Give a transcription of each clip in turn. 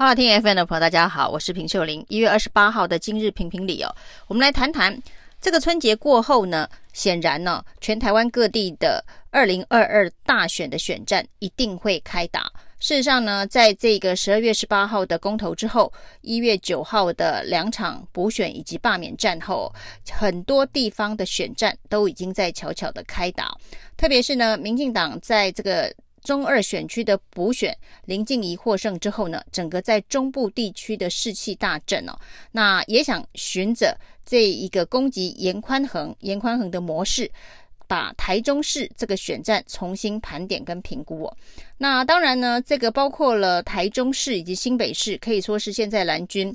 好好听 FM 的朋友，大家好，我是平秀玲。一月二十八号的今日评评理哦，我们来谈谈这个春节过后呢，显然呢，全台湾各地的二零二二大选的选战一定会开打。事实上呢，在这个十二月十八号的公投之后，一月九号的两场补选以及罢免战后，很多地方的选战都已经在悄悄的开打。特别是呢，民进党在这个。中二选区的补选，林静仪获胜之后呢，整个在中部地区的士气大振哦。那也想循着这一个攻击严宽恒、严宽恒的模式，把台中市这个选战重新盘点跟评估哦。那当然呢，这个包括了台中市以及新北市，可以说是现在蓝军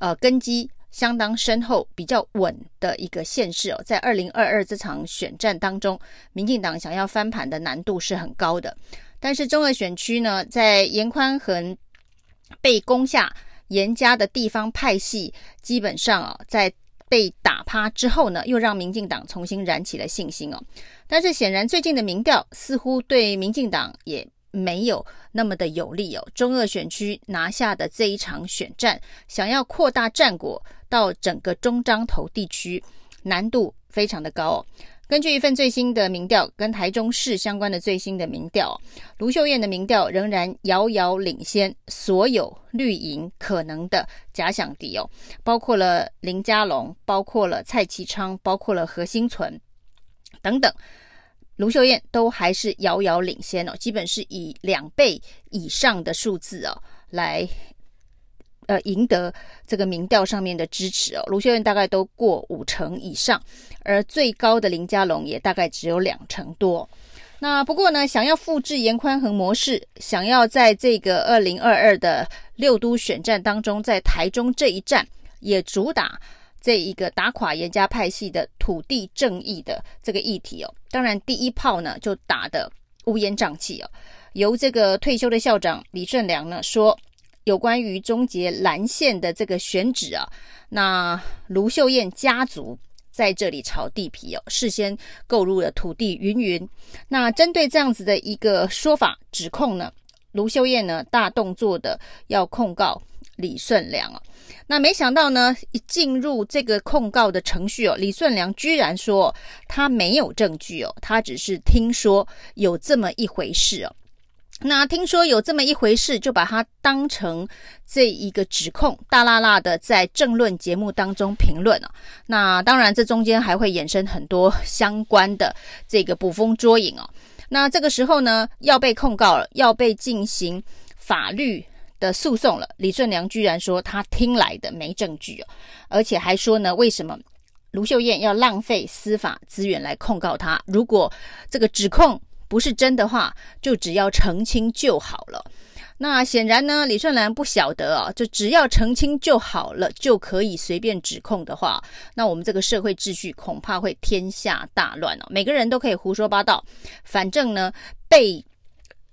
呃根基。相当深厚、比较稳的一个县市哦，在二零二二这场选战当中，民进党想要翻盘的难度是很高的。但是中二选区呢，在颜宽恒被攻下，严家的地方派系基本上啊，在被打趴之后呢，又让民进党重新燃起了信心哦。但是显然最近的民调似乎对民进党也没有那么的有利哦。中二选区拿下的这一场选战，想要扩大战果。到整个中彰投地区，难度非常的高哦。根据一份最新的民调，跟台中市相关的最新的民调，卢秀燕的民调仍然遥遥领先所有绿营可能的假想敌哦，包括了林佳龙，包括了蔡其昌，包括了何欣存等等，卢秀燕都还是遥遥领先哦，基本是以两倍以上的数字哦来。呃，赢得这个民调上面的支持哦，卢秀燕大概都过五成以上，而最高的林佳龙也大概只有两成多。那不过呢，想要复制严宽恒模式，想要在这个二零二二的六都选战当中，在台中这一战也主打这一个打垮严家派系的土地正义的这个议题哦。当然，第一炮呢就打得乌烟瘴气哦，由这个退休的校长李顺良呢说。有关于终结蓝线的这个选址啊，那卢秀燕家族在这里炒地皮哦，事先购入了土地云云。那针对这样子的一个说法指控呢，卢秀燕呢大动作的要控告李顺良啊。那没想到呢，一进入这个控告的程序哦，李顺良居然说他没有证据哦，他只是听说有这么一回事哦。那听说有这么一回事，就把它当成这一个指控，大剌剌的在政论节目当中评论啊。那当然，这中间还会衍生很多相关的这个捕风捉影哦。那这个时候呢，要被控告了，要被进行法律的诉讼了。李顺良居然说他听来的没证据哦，而且还说呢，为什么卢秀燕要浪费司法资源来控告他？如果这个指控。不是真的话，就只要澄清就好了。那显然呢，李顺兰不晓得啊，就只要澄清就好了，就可以随便指控的话，那我们这个社会秩序恐怕会天下大乱哦。每个人都可以胡说八道，反正呢，被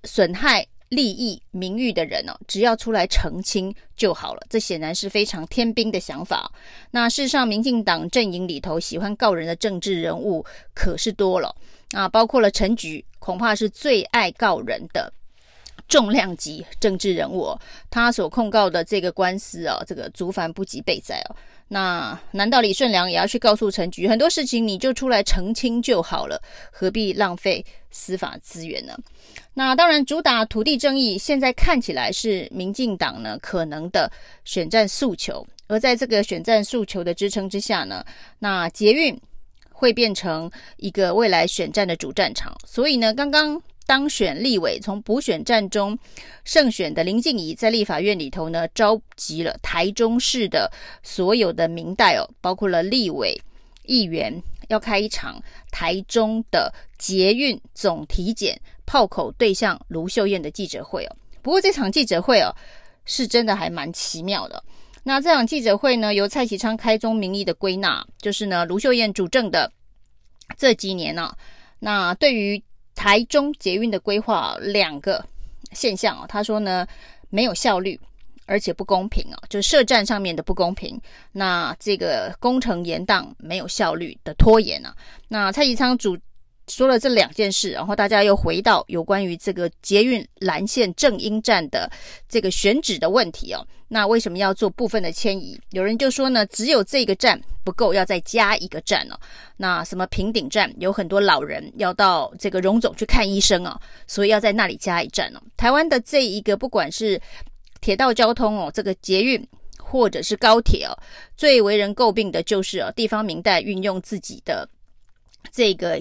损害利益名誉的人哦，只要出来澄清就好了。这显然是非常天兵的想法。那事实上，民进党阵营里头喜欢告人的政治人物可是多了。啊，包括了陈菊，恐怕是最爱告人的重量级政治人物。他所控告的这个官司啊，这个族繁不及备载哦。那难道李顺良也要去告诉陈菊，很多事情你就出来澄清就好了，何必浪费司法资源呢？那当然，主打土地争议，现在看起来是民进党呢可能的选战诉求。而在这个选战诉求的支撑之下呢，那捷运。会变成一个未来选战的主战场，所以呢，刚刚当选立委从补选战中胜选的林静仪，在立法院里头呢，召集了台中市的所有的民代哦，包括了立委、议员，要开一场台中的捷运总体检炮口对象卢秀燕的记者会哦。不过这场记者会哦，是真的还蛮奇妙的。那这场记者会呢，由蔡其昌开宗明义的归纳，就是呢，卢秀燕主政的这几年呢、啊，那对于台中捷运的规划两个现象啊，他说呢，没有效率，而且不公平啊，就是设站上面的不公平。那这个工程延宕，没有效率的拖延啊。那蔡其昌主说了这两件事，然后大家又回到有关于这个捷运蓝线正音站的这个选址的问题哦。那为什么要做部分的迁移？有人就说呢，只有这个站不够，要再加一个站哦。那什么平顶站有很多老人要到这个荣总去看医生哦，所以要在那里加一站哦。台湾的这一个不管是铁道交通哦，这个捷运或者是高铁哦，最为人诟病的就是哦，地方民代运用自己的。这个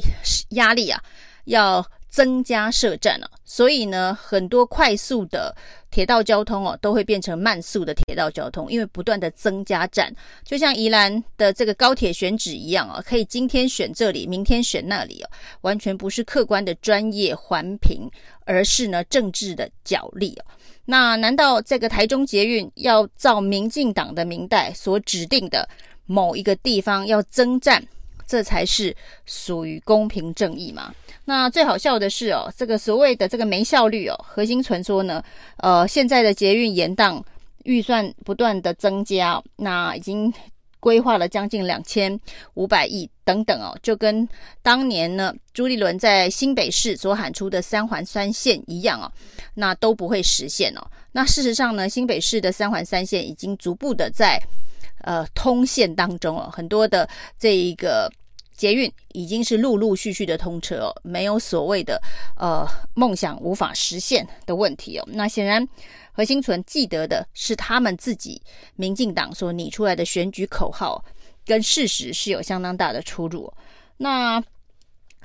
压力啊，要增加设站了，所以呢，很多快速的铁道交通哦，都会变成慢速的铁道交通，因为不断的增加站，就像宜兰的这个高铁选址一样啊，可以今天选这里，明天选那里哦，完全不是客观的专业环评，而是呢政治的角力哦。那难道这个台中捷运要照民进党的民代所指定的某一个地方要增站？这才是属于公平正义嘛？那最好笑的是哦，这个所谓的这个没效率哦，核心传说呢，呃，现在的捷运延宕预算不断的增加，那已经规划了将近两千五百亿等等哦，就跟当年呢朱立伦在新北市所喊出的三环三线一样哦，那都不会实现哦。那事实上呢，新北市的三环三线已经逐步的在。呃，通线当中哦，很多的这一个捷运已经是陆陆续续的通车哦，没有所谓的呃梦想无法实现的问题哦。那显然何心存记得的是他们自己民进党所拟出来的选举口号，跟事实是有相当大的出入。那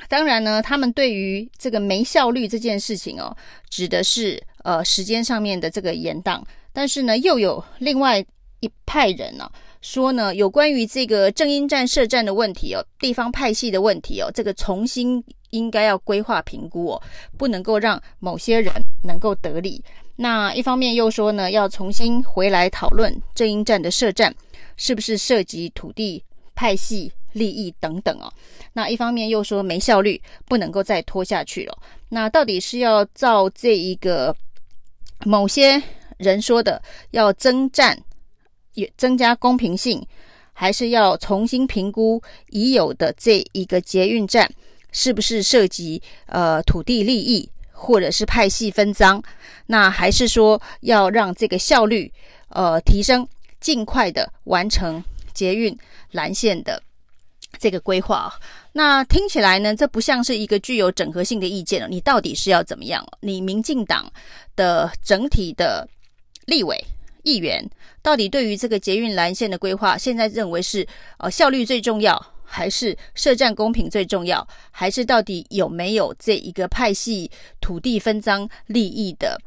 当然呢，他们对于这个没效率这件事情哦，指的是呃时间上面的这个延宕，但是呢，又有另外一派人呢、啊。说呢，有关于这个正音站设站的问题哦，地方派系的问题哦，这个重新应该要规划评估哦，不能够让某些人能够得利。那一方面又说呢，要重新回来讨论正音站的设站是不是涉及土地派系利益等等哦。那一方面又说没效率，不能够再拖下去了。那到底是要照这一个某些人说的要增站？也增加公平性，还是要重新评估已有的这一个捷运站是不是涉及呃土地利益，或者是派系分赃？那还是说要让这个效率呃提升，尽快的完成捷运蓝线的这个规划？那听起来呢，这不像是一个具有整合性的意见了。你到底是要怎么样？你民进党的整体的立委？议员到底对于这个捷运蓝线的规划，现在认为是呃效率最重要，还是设站公平最重要，还是到底有没有这一个派系土地分赃利益的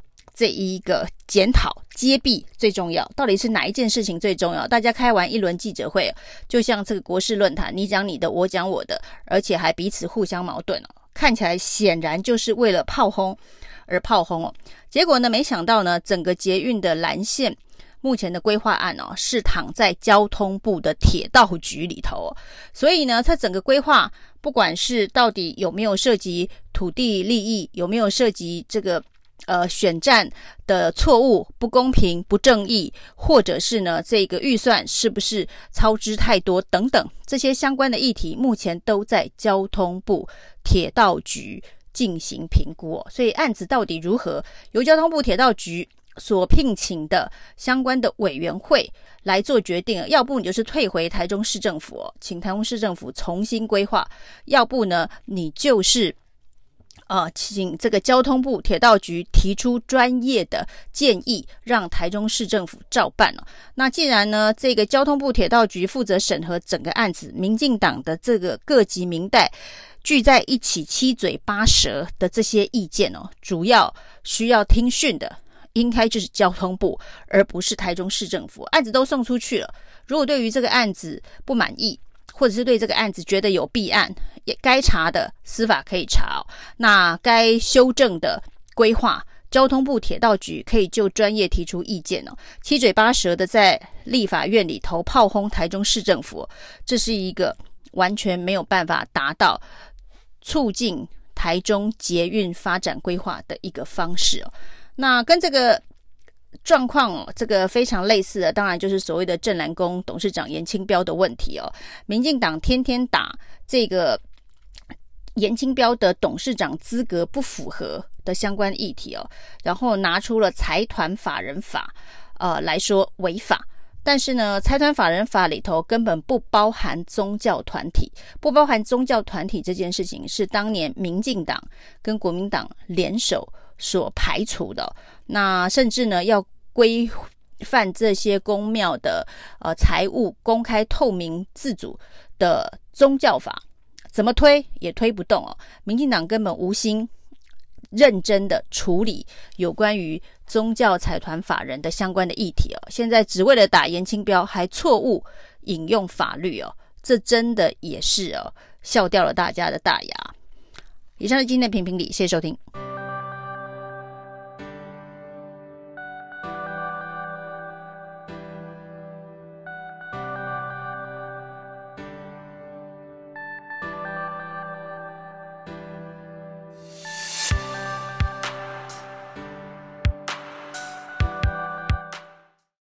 这一个检讨揭弊最重要？到底是哪一件事情最重要？大家开完一轮记者会，就像这个国事论坛，你讲你的，我讲我的，而且还彼此互相矛盾哦，看起来显然就是为了炮轰而炮轰哦。结果呢，没想到呢，整个捷运的蓝线。目前的规划案哦，是躺在交通部的铁道局里头，所以呢，它整个规划，不管是到底有没有涉及土地利益，有没有涉及这个呃选战的错误、不公平、不正义，或者是呢这个预算是不是超支太多等等这些相关的议题，目前都在交通部铁道局进行评估哦，所以案子到底如何，由交通部铁道局。所聘请的相关的委员会来做决定，要不你就是退回台中市政府，请台中市政府重新规划；要不呢，你就是呃，请这个交通部铁道局提出专业的建议，让台中市政府照办了。那既然呢，这个交通部铁道局负责审核整个案子，民进党的这个各级民代聚在一起七嘴八舌的这些意见哦，主要需要听讯的。应该就是交通部，而不是台中市政府。案子都送出去了，如果对于这个案子不满意，或者是对这个案子觉得有弊案，也该查的司法可以查。那该修正的规划，交通部铁道局可以就专业提出意见哦。七嘴八舌的在立法院里头炮轰台中市政府，这是一个完全没有办法达到促进台中捷运发展规划的一个方式哦。那跟这个状况，这个非常类似的，当然就是所谓的镇澜宫董事长严清标的问题哦。民进党天天打这个严清标的董事长资格不符合的相关议题哦，然后拿出了财团法人法，呃来说违法。但是呢，财团法人法里头根本不包含宗教团体，不包含宗教团体这件事情是当年民进党跟国民党联手所排除的。那甚至呢，要规范这些公庙的呃财务公开透明自主的宗教法，怎么推也推不动哦。民进党根本无心。认真的处理有关于宗教财团法人的相关的议题哦，现在只为了打严清标，还错误引用法律哦，这真的也是哦，笑掉了大家的大牙。以上是今天的评评理，谢谢收听。